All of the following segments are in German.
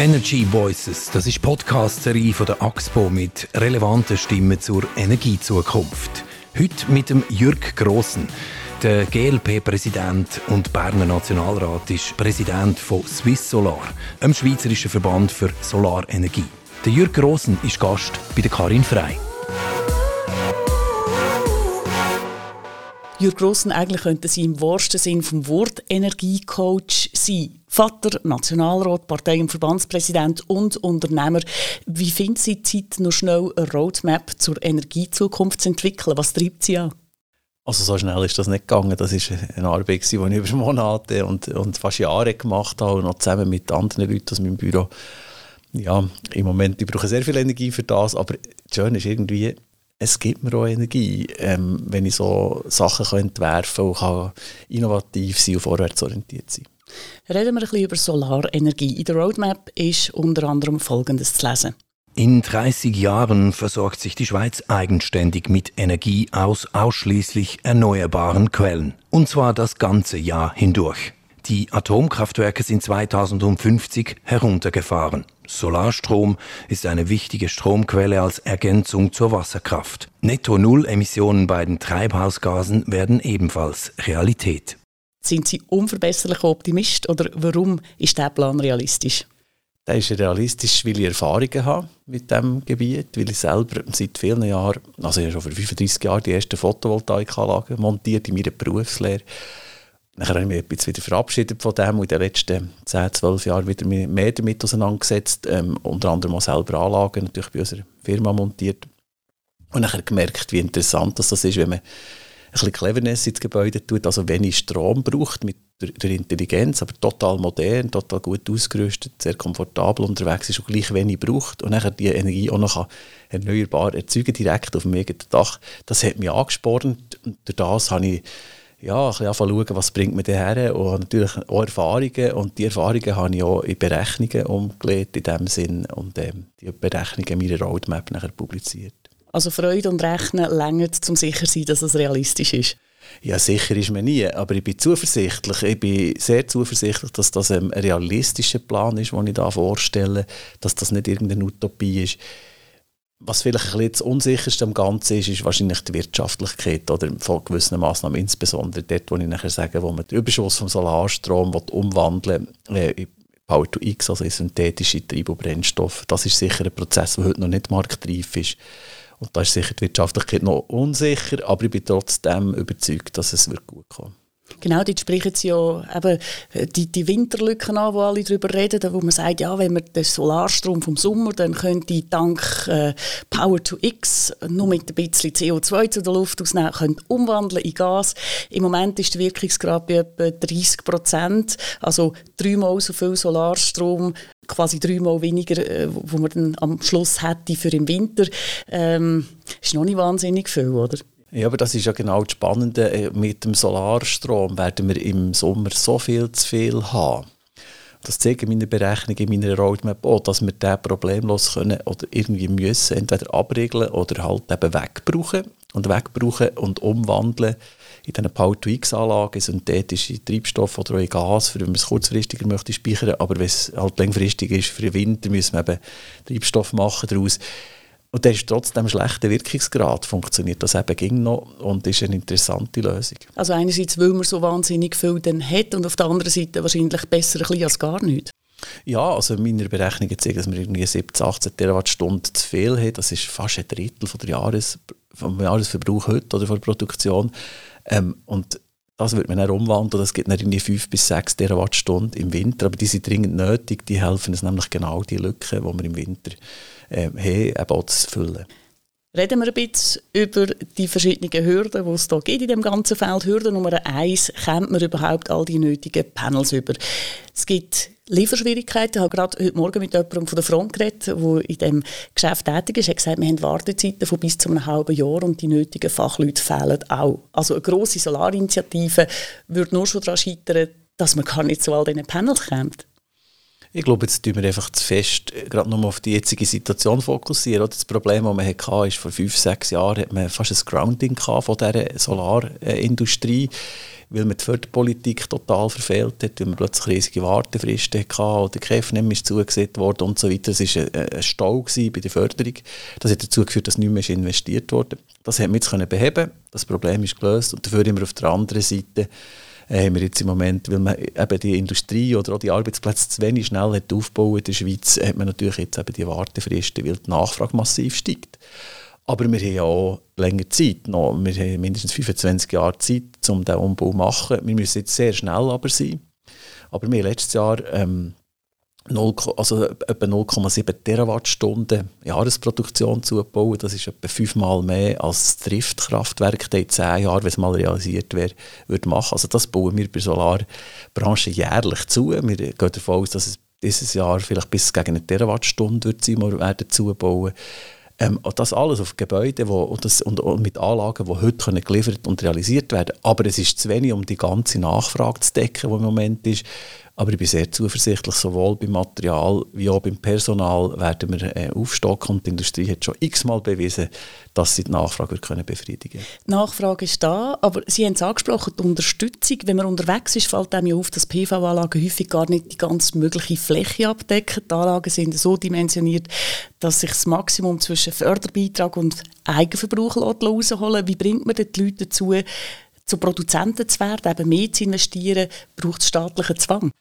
Energy Voices, das ist Podcast-Serie von der AXPO mit relevanten Stimmen zur Energiezukunft. Heute mit dem Jürg Grossen. Der GLP-Präsident und Berner Nationalrat ist Präsident von Swiss Solar, einem schweizerischen Verband für Solarenergie. Der Jürg Grossen ist Gast bei der Karin Frei. Jürg Grossen, eigentlich könnte sie im wahrsten Sinn vom Wort Energiecoach sein. Vater, Nationalrat, Partei- und Verbandspräsident und Unternehmer. Wie findet Sie Zeit, noch schnell eine Roadmap zur Energiezukunft zu entwickeln? Was treibt Sie an? Also so schnell ist das nicht gegangen. Das ist eine Arbeit, die ich über Monate und, und fast Jahre gemacht habe, und noch zusammen mit anderen Leuten aus meinem Büro. Ja, im Moment, ich brauche sehr viel Energie für das, aber das Schöne ist irgendwie, es gibt mir auch Energie, ähm, wenn ich so Sachen kann entwerfen und kann innovativ sein und vorwärtsorientiert sein. Reden wir ein bisschen über Solarenergie. In der Roadmap ist unter anderem Folgendes zu lesen. In 30 Jahren versorgt sich die Schweiz eigenständig mit Energie aus ausschließlich erneuerbaren Quellen. Und zwar das ganze Jahr hindurch. Die Atomkraftwerke sind 2050 heruntergefahren. Solarstrom ist eine wichtige Stromquelle als Ergänzung zur Wasserkraft. Netto-Null-Emissionen bei den Treibhausgasen werden ebenfalls Realität. Sind Sie unverbesserlicher Optimist oder warum ist der Plan realistisch? Der ist realistisch, weil ich Erfahrungen habe mit diesem Gebiet, weil ich selber seit vielen Jahren, also ich habe schon vor 35 Jahren die erste Photovoltaikanlage montiert in meiner Berufslehre Nachher habe ich mich etwas wieder verabschiedet von dem und in den letzten 10, 12 Jahren wieder mehr damit auseinandergesetzt. Ähm, unter anderem auch selber Anlagen natürlich bei unserer Firma montiert. Und nachher gemerkt, wie interessant das ist, wenn man bisschen Cleverness ins Gebäude tut, also wenig Strom braucht mit der, Intelligenz, aber total modern, total gut ausgerüstet, sehr komfortabel unterwegs ist und gleich wenig braucht und nachher die Energie auch noch erneuerbar erzeugen, direkt auf dem eigenen Dach. Das hat mich angespornt und durch das habe ich ja, ein bisschen schauen, was bringt mir her und natürlich auch Erfahrungen und die Erfahrungen habe ich auch in Berechnungen umgelegt in dem Sinn und ähm, die Berechnungen in meiner Roadmap nachher publiziert. Also Freude und Rechnen länger, um sicher sein, dass es realistisch ist? Ja, sicher ist man nie, aber ich bin zuversichtlich. Ich bin sehr zuversichtlich, dass das ein realistischer Plan ist, den ich da vorstelle, dass das nicht irgendeine Utopie ist was vielleicht ein bisschen das Unsicherste am Ganzen ist, ist wahrscheinlich die Wirtschaftlichkeit oder von gewissen Massnahmen, insbesondere dort, wo ich nachher sage, wo man den Überschuss vom Solarstrom umwandeln äh, in Power to X, also in synthetische Treibhausbrennstoffe. Das ist sicher ein Prozess, der heute noch nicht marktreif ist. Und da ist sicher die Wirtschaftlichkeit noch unsicher, aber ich bin trotzdem überzeugt, dass es wird gut kommen Genau, dort sprechen Sie ja eben äh, die, die Winterlücken an, wo alle darüber reden, wo man sagt, ja, wenn man den Solarstrom vom Sommer, dann könnte dank äh, Power to X nur mit ein bisschen CO2 zu der Luft ausnehmen, könnte umwandeln in Gas. Im Moment ist der Wirkungsgrad bei etwa 30 Prozent, also dreimal so viel Solarstrom quasi dreimal weniger, äh, wo man dann am Schluss hätte für den Winter. Ähm, ist noch nicht wahnsinnig viel, oder? Ja, aber das ist ja genau das Spannende. Äh, mit dem Solarstrom werden wir im Sommer so viel zu viel haben. Das zeigen meine Berechnungen in meiner Roadmap auch, dass wir das problemlos können oder irgendwie müssen, entweder abregeln oder halt eben wegbrauchen und wegbrauchen und umwandeln in diesen Power-to-X-Anlagen, synthetische Treibstoffe oder auch Gas, für wenn man es kurzfristiger möchte speichern, aber wenn es halt langfristig ist, für den Winter müssen wir eben Treibstoff machen daraus. Und der ist trotzdem schlechter Wirkungsgrad, funktioniert das eben ging noch und ist eine interessante Lösung. Also einerseits, weil man so wahnsinnig viel dann hat und auf der anderen Seite wahrscheinlich besser ein bisschen als gar nichts. Ja, also meine Berechnungen zeigen, dass wir irgendwie 17, 18 Terawattstunden zu viel haben. Das ist fast ein Drittel von der Jahres, vom Jahresverbrauch heute oder von der Produktion. Ähm, und das wird man dann umwandeln. Das gibt dann irgendwie 5 bis 6 Terawattstunden im Winter. Aber die sind dringend nötig. Die helfen uns nämlich genau die Lücken, die wir im Winter äh, haben, eben auch zu füllen. Reden wir ein bisschen über die verschiedenen Hürden, die es hier gibt in dem ganzen Feld. Hürde Nummer eins, kommt man überhaupt all die nötigen Panels über? Es gibt Lieferschwierigkeiten. Ich habe gerade heute Morgen mit jemandem von der Front geredet, der in diesem Geschäft tätig ist. Er hat gesagt, wir haben Wartezeiten von bis zu einem halben Jahr und die nötigen Fachleute fehlen auch. Also eine grosse Solarinitiative würde nur schon daran scheitern, dass man gar nicht zu all diesen Panels kommt. Ich glaube, jetzt tun wir einfach zu fest äh, gerade nur auf die jetzige Situation fokussieren. Das Problem, das man hatte, ist vor fünf, sechs Jahren hat man fast ein Grounding von dieser Solarindustrie. weil man die Förderpolitik total verfehlt hat, weil man plötzlich riesige Wartefristen hatte oder KFNM ist zugesehen worden und so weiter. Das war ein, Stau bei der Förderung. Das hat dazu geführt, dass nicht mehr investiert wurde. Das haben wir jetzt beheben Das Problem ist gelöst und dafür immer auf der anderen Seite haben wir jetzt im Moment, weil man eben die Industrie oder auch die Arbeitsplätze zu wenig schnell hat aufgebaut in der Schweiz, hat man natürlich jetzt eben die Wartefristen, weil die Nachfrage massiv steigt. Aber wir haben ja auch länger Zeit noch. Wir haben mindestens 25 Jahre Zeit, um diesen Umbau zu machen. Wir müssen jetzt sehr schnell aber sein. Aber wir haben letztes Jahr ähm, 0, also etwa 0,7 Terawattstunden Jahresproduktion zubauen. Das ist etwa fünfmal mehr als das Triftkraftwerk in zehn Jahren, wenn es mal realisiert wäre, würde machen. Also das bauen wir bei der Solarbranche jährlich zu. Wir gehen davon aus, dass es dieses Jahr vielleicht bis gegen eine Terawattstunde wird sein, wir werden zubauen. Ähm, das alles auf Gebäuden wo, und, das, und, und, mit Anlagen, die heute können geliefert und realisiert werden Aber es ist zu wenig, um die ganze Nachfrage zu decken, die im Moment ist. Aber ich bin sehr zuversichtlich, sowohl beim Material wie auch beim Personal werden wir äh, aufstocken und die Industrie hat schon x-mal bewiesen, dass sie die Nachfrage können befriedigen können. Die Nachfrage ist da, aber Sie haben es angesprochen, die Unterstützung. Wenn man unterwegs ist, fällt einem ja auf, dass PV-Anlagen häufig gar nicht die ganz mögliche Fläche abdecken. Die Anlagen sind so dimensioniert, dass sich das Maximum zwischen Förderbeitrag und Eigenverbrauch rausholen Wie bringt man die Leute dazu, zu Produzenten zu werden, eben mehr zu investieren, braucht es staatlichen Zwang?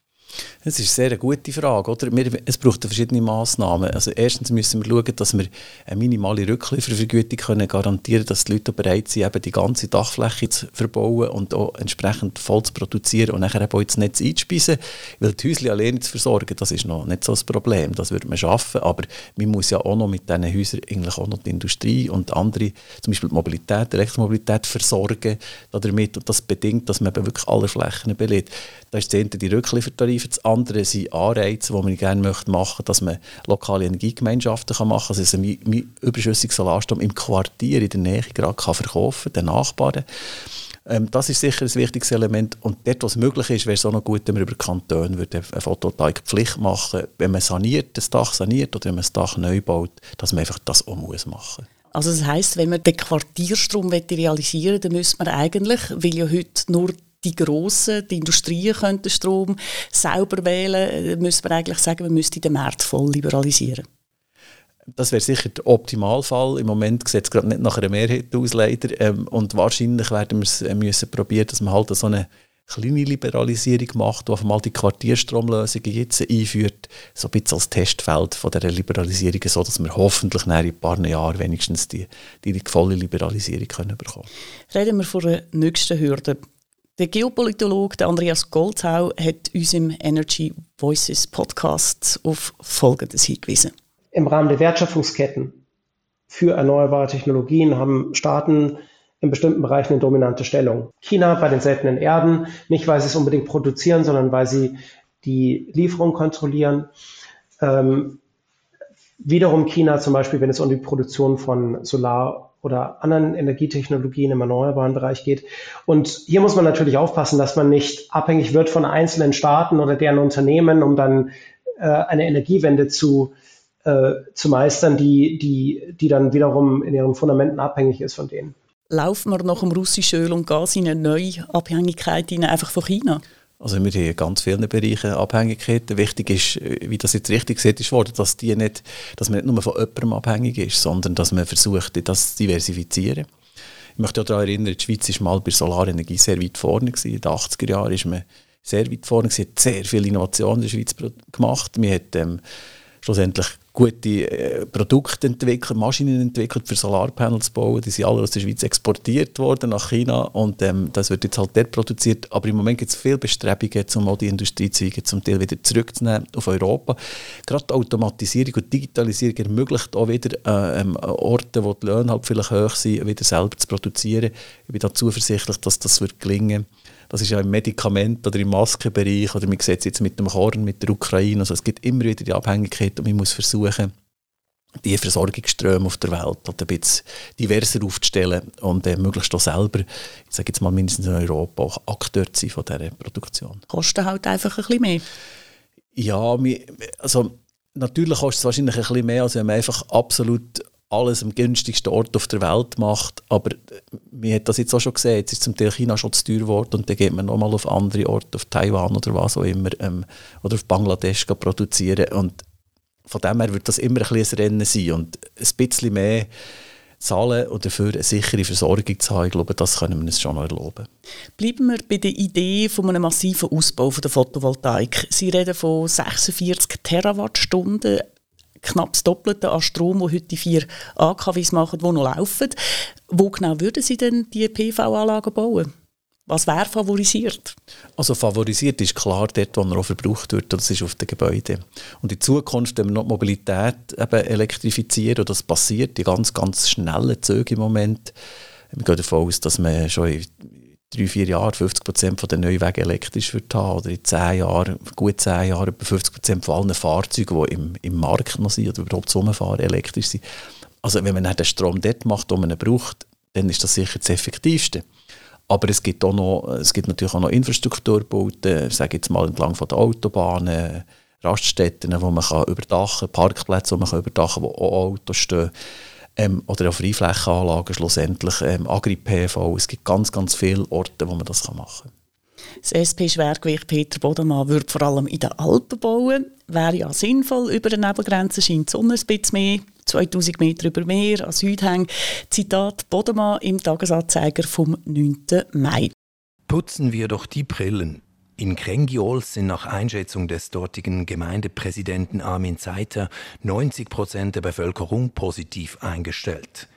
Das ist eine sehr gute Frage. Oder? Wir, es braucht verschiedene Massnahmen. Also erstens müssen wir schauen, dass wir eine minimale Rückliefervergütung können garantieren können, dass die Leute bereit sind, eben die ganze Dachfläche zu verbauen und auch entsprechend voll zu produzieren und nachher auch ins Netz einzuspeisen. Weil die Häuser alleine zu versorgen, das ist noch nicht so das Problem. Das würde man schaffen. Aber man muss ja auch noch mit diesen Häusern eigentlich auch noch die Industrie und andere, zum Beispiel die Mobilität, die Elektromobilität versorgen damit. Und das bedingt, dass man eben wirklich alle Flächen belegt. Da ist das eine Rückliefertarife, das andere sind Anreize, die man gerne machen möchte, dass man lokale Energiegemeinschaften machen kann, also ein überschüssigen Solarstrom im Quartier in der Nähe gerade kann verkaufen den Nachbarn. Ähm, das ist sicher ein wichtiges Element. Und dort, was möglich ist, wäre es auch noch gut, wenn wir über Kantone würde eine Photovoltaik-Pflicht machen wenn man saniert, das Dach saniert oder wenn man das Dach neu baut, dass man einfach das auch muss machen also das heißt, wenn man den Quartierstrom realisieren will, dann müsste man eigentlich, weil ja heute nur die Grossen, die Industrien können den Strom selber wählen, äh, müsste man eigentlich sagen, man müsste den Markt voll liberalisieren. Das wäre sicher der Optimalfall. Im Moment sieht es gerade nicht nach einer Mehrheit aus, leider. Ähm, und wahrscheinlich werden wir es äh, müssen probieren, dass man halt so eine kleine Liberalisierung macht, die auf einmal die Quartierstromlösungen jetzt einführt, so ein bisschen als Testfeld von der Liberalisierung, so dass wir hoffentlich in ein paar Jahren wenigstens die, die volle Liberalisierung können bekommen. Reden wir von der nächsten Hürde. Der Geopolitologe Andreas Goldzau hat uns im Energy Voices Podcast auf Folgendes hingewiesen. Im Rahmen der Wertschöpfungsketten für erneuerbare Technologien haben Staaten in bestimmten Bereichen eine dominante Stellung. China bei den seltenen Erden, nicht weil sie es unbedingt produzieren, sondern weil sie die Lieferung kontrollieren. Ähm, wiederum China zum Beispiel, wenn es um die Produktion von Solar- oder anderen Energietechnologien im erneuerbaren Bereich geht. Und hier muss man natürlich aufpassen, dass man nicht abhängig wird von einzelnen Staaten oder deren Unternehmen, um dann äh, eine Energiewende zu, äh, zu meistern, die, die, die dann wiederum in ihren Fundamenten abhängig ist von denen. Laufen wir nach dem russischen Öl und Gas in eine neue Abhängigkeit einfach von China? Also wir haben in ganz vielen Bereichen Abhängigkeiten. Wichtig ist, äh, wie das jetzt richtig gesagt ist worden, dass, die nicht, dass man nicht nur von jemandem abhängig ist, sondern dass man versucht, das zu diversifizieren. Ich möchte auch daran erinnern, die Schweiz war mal bei Solarenergie sehr weit vorne. Gewesen. In den 80er Jahren ist man sehr weit vorne. Sie hat sehr viele Innovationen in der Schweiz gemacht. Man hat ähm, schlussendlich gute äh, Produkte entwickelt, Maschinen entwickelt, für Solarpanels bauen. Die sind alle aus der Schweiz exportiert worden nach China und ähm, das wird jetzt halt dort produziert. Aber im Moment gibt es viele Bestrebungen, um auch die Industriezweige zum Teil wieder zurückzunehmen auf Europa. Gerade die Automatisierung und Digitalisierung ermöglicht auch wieder äh, ähm, Orte, wo die Löhne halt vielleicht hoch sind, wieder selber zu produzieren. Ich bin da zuversichtlich, dass das wird gelingen wird. Das ist ja im Medikament- oder im Maskenbereich oder man sieht es jetzt mit dem Korn, mit der Ukraine. Also es gibt immer wieder die Abhängigkeit und man muss versuchen, die Versorgungsströme auf der Welt halt ein bisschen diverser aufzustellen und äh, möglichst auch selber, ich sage jetzt mal mindestens in Europa, auch Akteur zu sein von dieser Produktion. Kostet halt einfach ein bisschen mehr? Ja, also natürlich kostet es wahrscheinlich ein bisschen mehr, als wenn man einfach absolut alles am günstigsten Ort auf der Welt macht. Aber man hat das jetzt auch schon gesehen, jetzt ist zum Teil China schon zu teuer geworden und dann geht man nochmal auf andere Orte, auf Taiwan oder was auch immer, ähm, oder auf Bangladesch produzieren. Und von dem her wird das immer ein, ein Rennen sein und ein bisschen mehr zahlen und dafür eine sichere Versorgung zu haben, ich glaube, das können wir uns schon noch erlauben. Bleiben wir bei der Idee von einem massiven Ausbau der Photovoltaik. Sie reden von 46 Terawattstunden knapp das Doppelte an Strom, wo heute die vier AKWs machen, die noch laufen. Wo genau würden Sie denn die PV-Anlagen bauen? Was wäre favorisiert? Also favorisiert ist klar dort, wo auch verbraucht wird, das ist auf den Gebäuden. Und in Zukunft, wenn wir noch die Mobilität eben elektrifizieren, und das passiert, die ganz, ganz schnellen Züge im Moment, wir gehen davon aus, dass man schon drei, vier Jahren 50 Prozent der neuen Wege elektrisch wird haben oder in zehn Jahren, gut zehn Jahren, etwa 50 Prozent von allen Fahrzeugen, die im, im Markt noch sind oder überhaupt rumfahren, elektrisch sind. Also wenn man den Strom dort macht, den man braucht, dann ist das sicher das Effektivste. Aber es gibt, auch noch, es gibt natürlich auch noch Infrastrukturbauten, sage jetzt mal entlang von der Autobahnen, Raststätten, wo man kann überdachen kann, Parkplätze, wo man kann überdachen kann, wo auch Autos stehen ähm, oder auch Freiflächenanlagen schlussendlich, ähm, Agri-PV. Es gibt ganz, ganz viele Orte, wo man das machen kann. Das SP-Schwergewicht Peter Bodemann würde vor allem in den Alpen bauen. Wäre ja sinnvoll. Über den Nebelgrenzen scheint die Sonne ein bisschen mehr. 2000 Meter über Meer an Südhang. Zitat Bodemann im Tagesanzeiger vom 9. Mai. Putzen wir doch die Brillen. In Krengiol sind nach Einschätzung des dortigen Gemeindepräsidenten Armin Zeiter 90 Prozent der Bevölkerung positiv eingestellt.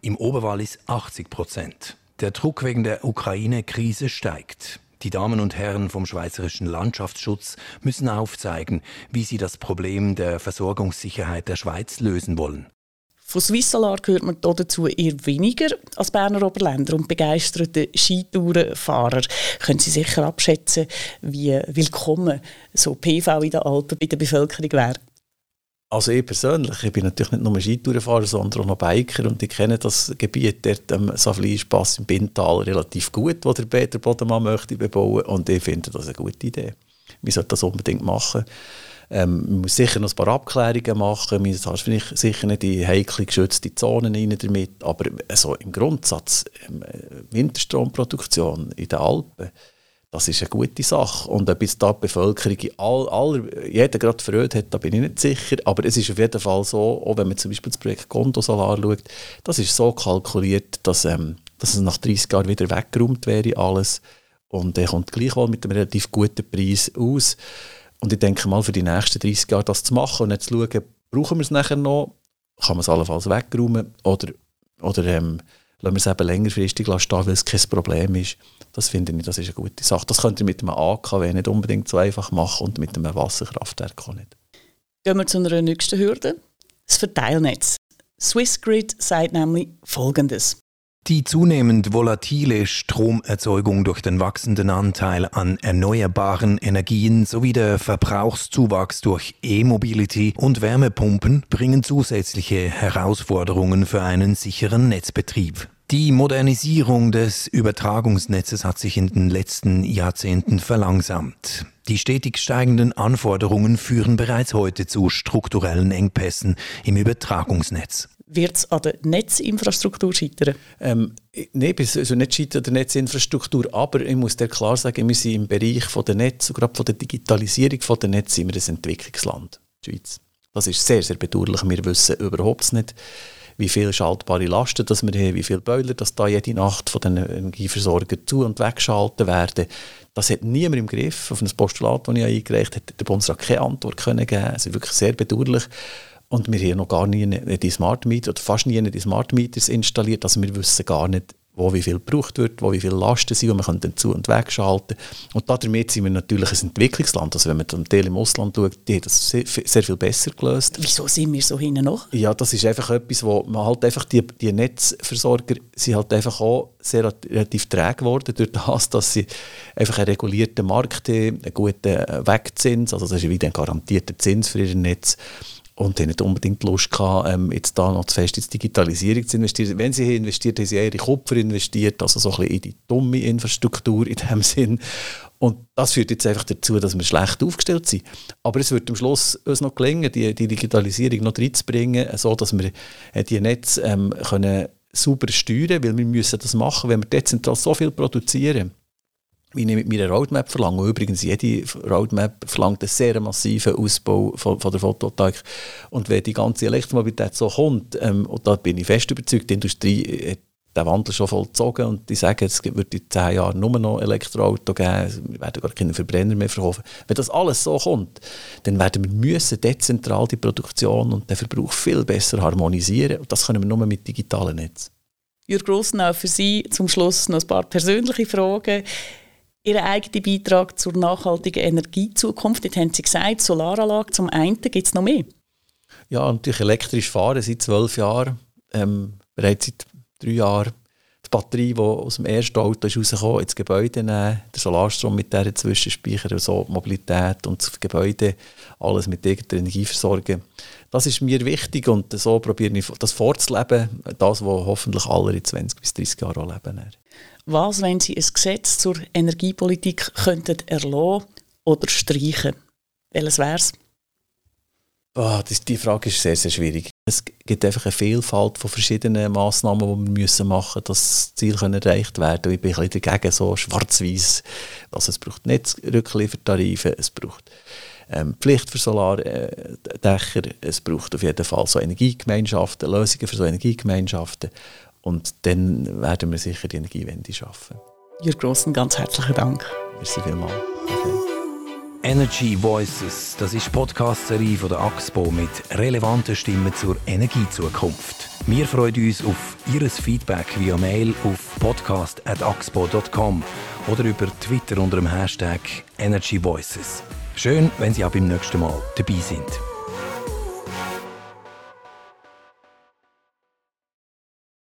Im Oberwallis 80 Prozent. Der Druck wegen der Ukraine-Krise steigt. Die Damen und Herren vom Schweizerischen Landschaftsschutz müssen aufzeigen, wie sie das Problem der Versorgungssicherheit der Schweiz lösen wollen. Von Swissalar hört man dazu eher weniger als Berner Oberländer und begeisterte Skitourenfahrer können Sie sicher abschätzen, wie willkommen so PV in den Alpen bei der Bevölkerung wäre. Also ich persönlich, ich bin natürlich nicht nur Skitourenfahrer, sondern auch noch Biker und ich kenne das Gebiet dort am Savlinspass im Bintal relativ gut, wo der Peter Bodemann möchte bebauen und ich finde das eine gute Idee. Wir sollten das unbedingt machen. Ähm, man muss sicher noch ein paar Abklärungen machen. Man hat sicher nicht die heikle geschützte Zonen rein damit. Aber also im Grundsatz, ähm, Winterstromproduktion in den Alpen, das ist eine gute Sache. Und ob jetzt da die Bevölkerung all, aller, jeder gerade Freude hat, da bin ich nicht sicher. Aber es ist auf jeden Fall so, auch wenn man zum Beispiel das Projekt Gondo Solar schaut, das ist so kalkuliert, dass, ähm, dass es nach 30 Jahren wieder weggeräumt wäre alles. Und er kommt gleichwohl mit einem relativ guten Preis aus. Und ich denke mal, für die nächsten 30 Jahre das zu machen und jetzt zu schauen, brauchen wir es nachher noch, kann man es allenfalls wegräumen oder, oder ähm, lassen wir es eben längerfristig stehen, weil es kein Problem ist. Das finde ich, das ist eine gute Sache. Das könnt ihr mit einem AKW nicht unbedingt so einfach machen und mit einem Wasserkraftwerk auch nicht. Gehen wir zu einer nächsten Hürde. Das Verteilnetz. Swissgrid sagt nämlich Folgendes. Die zunehmend volatile Stromerzeugung durch den wachsenden Anteil an erneuerbaren Energien sowie der Verbrauchszuwachs durch E-Mobility und Wärmepumpen bringen zusätzliche Herausforderungen für einen sicheren Netzbetrieb. Die Modernisierung des Übertragungsnetzes hat sich in den letzten Jahrzehnten verlangsamt. Die stetig steigenden Anforderungen führen bereits heute zu strukturellen Engpässen im Übertragungsnetz wird es an der Netzinfrastruktur scheitern? Ähm, Nein, also nicht scheitern an der Netzinfrastruktur, aber ich muss dir klar sagen, wir sind im Bereich der Netz, gerade von der Digitalisierung der Netz, sind wir ein Entwicklungsland, die Schweiz. Das ist sehr, sehr bedauerlich. Wir wissen überhaupt nicht, wie viele schaltbare Lasten das wir haben, wie viele Boiler das da jede Nacht von den Energieversorgern zu- und weggeschaltet werden. Das hat niemand im Griff. Auf ein Postulat, das ich eingereicht habe, hat der Bundesrat keine Antwort können geben. Es ist wirklich sehr bedauerlich. Und wir haben noch gar nie die Smart Meter oder fast nie die Smart Meters installiert. Also wir wissen gar nicht, wo wie viel gebraucht wird, wo wie viele Lasten sind und wir können dann zu- und wegschalten. Und damit sind wir natürlich ein Entwicklungsland. Also wenn man zum Teil im Ausland schaut, die haben das sehr, sehr, viel besser gelöst. Wieso sind wir so hinten noch? Ja, das ist einfach etwas, wo man halt einfach, die, die Netzversorger sind halt einfach auch sehr relativ träge geworden durch das, dass sie einfach einen regulierten Markt haben, einen guten Wegzins, also das ist wieder ein garantierter Zins für ihr Netz und haben nicht unbedingt Lust gehabt, ähm, jetzt da noch zu fest in die Digitalisierung zu investieren. Wenn sie hier investiert, haben sie eher in Kupfer investiert, also so ein bisschen in die dumme Infrastruktur in dem Sinn. Und das führt jetzt einfach dazu, dass wir schlecht aufgestellt sind. Aber es wird am Schluss uns noch gelingen, die, die Digitalisierung noch reinzubringen, so dass wir äh, die Netze ähm, können sauber steuern, weil wir müssen das machen, wenn wir dezentral so viel produzieren, wie ich mit meiner Roadmap verlange. Und übrigens, jede Roadmap verlangt einen sehr massiven Ausbau von, von der Photovoltaik. Und wenn die ganze Elektromobilität so kommt, ähm, und da bin ich fest überzeugt, die Industrie hat den Wandel schon vollzogen und die sagen, es wird in zehn Jahren nur noch Elektroauto geben, wir werden gar keine Verbrenner mehr verkaufen. Wenn das alles so kommt, dann werden wir müssen dezentral die Produktion und den Verbrauch viel besser harmonisieren und das können wir nur mit digitalen Netzen. Jürg Grossen, auch für Sie zum Schluss noch ein paar persönliche Fragen. Ihr eigener Beitrag zur nachhaltigen Energiezukunft, jetzt haben Sie gesagt, Solaranlage zum einen, gibt es noch mehr? Ja, natürlich elektrisch fahren seit zwölf Jahren, ähm, bereits seit drei Jahren die Batterie, die aus dem ersten Auto ist rausgekommen, ins Gebäude nehmen, den Solarstrom mit dieser Zwischenspeicher, so Mobilität und das Gebäude, alles mit irgendeiner Energie versorgen. Das ist mir wichtig und so probiere ich das vorzuleben, das, was hoffentlich alle in 20 bis 30 Jahren auch leben. Was, wenn Sie ein Gesetz zur Energiepolitik könnten erlassen oder streichen? Welches wäre es? Oh, das, die Frage ist sehr, sehr schwierig. Es gibt einfach eine Vielfalt von verschiedenen Massnahmen, die wir müssen machen müssen, dass das Ziel erreicht werden kann. Ich bin ein bisschen dagegen, so schwarz-weiß. Also es braucht Netzrückliefertarife, es braucht ähm, Pflicht für Solardächer, es braucht auf jeden Fall so Energiegemeinschaften, Lösungen für so Energiegemeinschaften. Und dann werden wir sicher die Energiewende schaffen. Jürg Grossen, ganz herzlichen Dank. Merci vielmals. Okay. Energy Voices, das ist die Podcast-Serie von der AXPO mit relevanten Stimmen zur Energiezukunft. Wir freuen uns auf Ihr Feedback via Mail auf podcast.axpo.com oder über Twitter unter dem Hashtag Energy Voices. Schön, wenn Sie auch beim nächsten Mal dabei sind.